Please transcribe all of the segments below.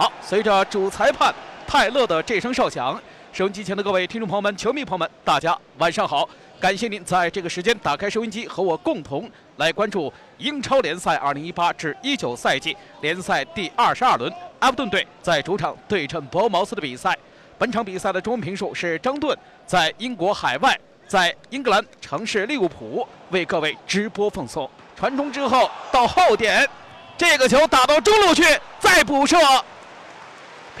好，随着主裁判泰勒的这声哨响，收音机前的各位听众朋友们、球迷朋友们，大家晚上好！感谢您在这个时间打开收音机，和我共同来关注英超联赛2018至19赛季联赛第二十二轮，阿布顿队在主场对阵博茅斯的比赛。本场比赛的中文评述是张盾，在英国海外，在英格兰城市利物浦为各位直播奉送。传中之后到后点，这个球打到中路去，再补射。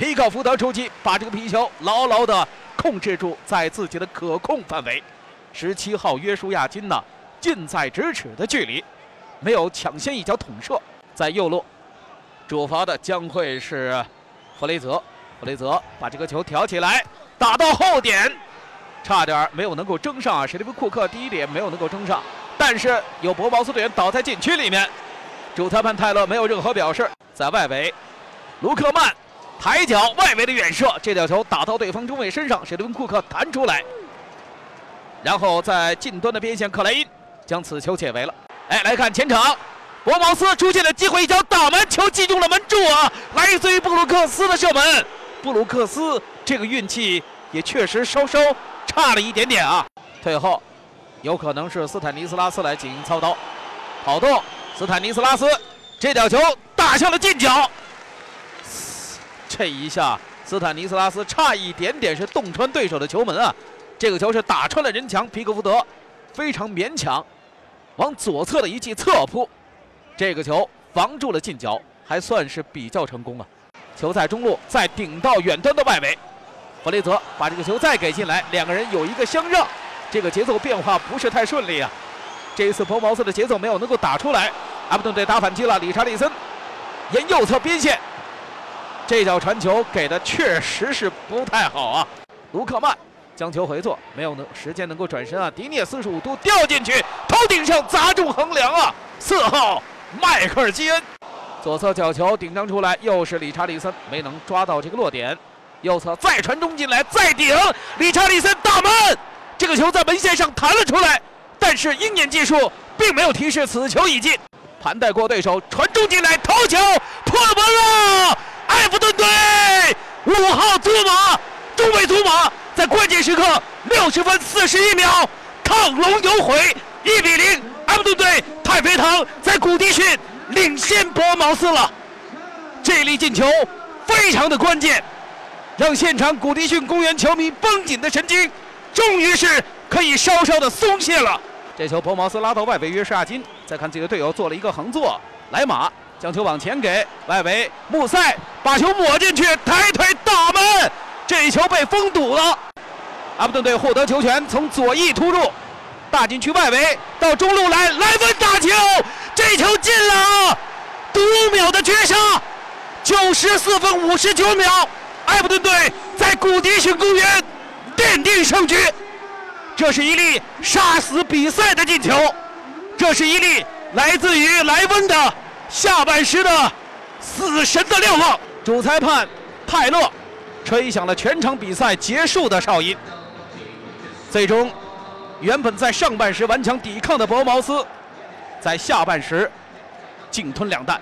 皮克福德出击，把这个皮球牢牢地控制住在自己的可控范围。十七号约书亚金呢，近在咫尺的距离，没有抢先一脚捅射，在右路，主罚的将会是弗雷泽。弗雷泽把这个球挑起来，打到后点，差点没有能够争上啊。史蒂夫库克第一点没有能够争上，但是有博茅斯队员倒在禁区里面，主裁判泰勒没有任何表示。在外围，卢克曼。抬脚外围的远射，这脚球打到对方中卫身上，史蒂芬库克弹出来，然后在近端的边线，克莱因将此球解围了。哎，来看前场，博茅斯出现的机会，一脚打门，球击中了门柱啊！来自于布鲁克斯的射门，布鲁克斯这个运气也确实稍稍差了一点点啊。退后，有可能是斯坦尼斯拉斯来进行操刀，跑动，斯坦尼斯拉斯这脚球打向了近角。这一下，斯坦尼斯拉斯差一点点是洞穿对手的球门啊！这个球是打穿了人墙，皮克福德非常勉强往左侧的一记侧扑，这个球防住了近角，还算是比较成功啊！球在中路，再顶到远端的外围，弗雷泽把这个球再给进来，两个人有一个相让，这个节奏变化不是太顺利啊！这一次博茅斯的节奏没有能够打出来，阿布顿队打反击了，理查利森沿右侧边线。这脚传球给的确实是不太好啊！卢克曼将球回做，没有能时间能够转身啊！迪涅四十五度掉进去，头顶上砸中横梁啊！四号迈克尔基恩左侧角球顶张出来，又是理查利森没能抓到这个落点，右侧再传中进来，再顶理查利森大门，这个球在门线上弹了出来，但是鹰眼技术并没有提示此球已进，盘带过对手传中进来，头球破门了！埃弗顿队五号祖马，中卫祖马在关键时刻六十分四十一秒亢龙有悔，一比零，埃弗顿队太妃堂在古迪逊领先博茅斯了。这粒进球非常的关键，让现场古迪逊公园球迷绷紧的神经终于是可以稍稍的松懈了。这球博茅斯拉到外围约什亚金，再看自己的队友做了一个横坐，莱马。将球往前给外围，穆塞把球抹进去，抬腿打门，这一球被封堵了。阿布顿队获得球权，从左翼突入，大禁区外围到中路来，莱文打球，这球进了，独秒的绝杀，九十四分五十九秒，埃弗顿队在古迪逊公园奠定胜局。这是一粒杀死比赛的进球，这是一粒来自于莱温的。下半时的死神的瞭望，主裁判泰勒吹响了全场比赛结束的哨音。最终，原本在上半时顽强抵抗的博毛斯，在下半时净吞两弹。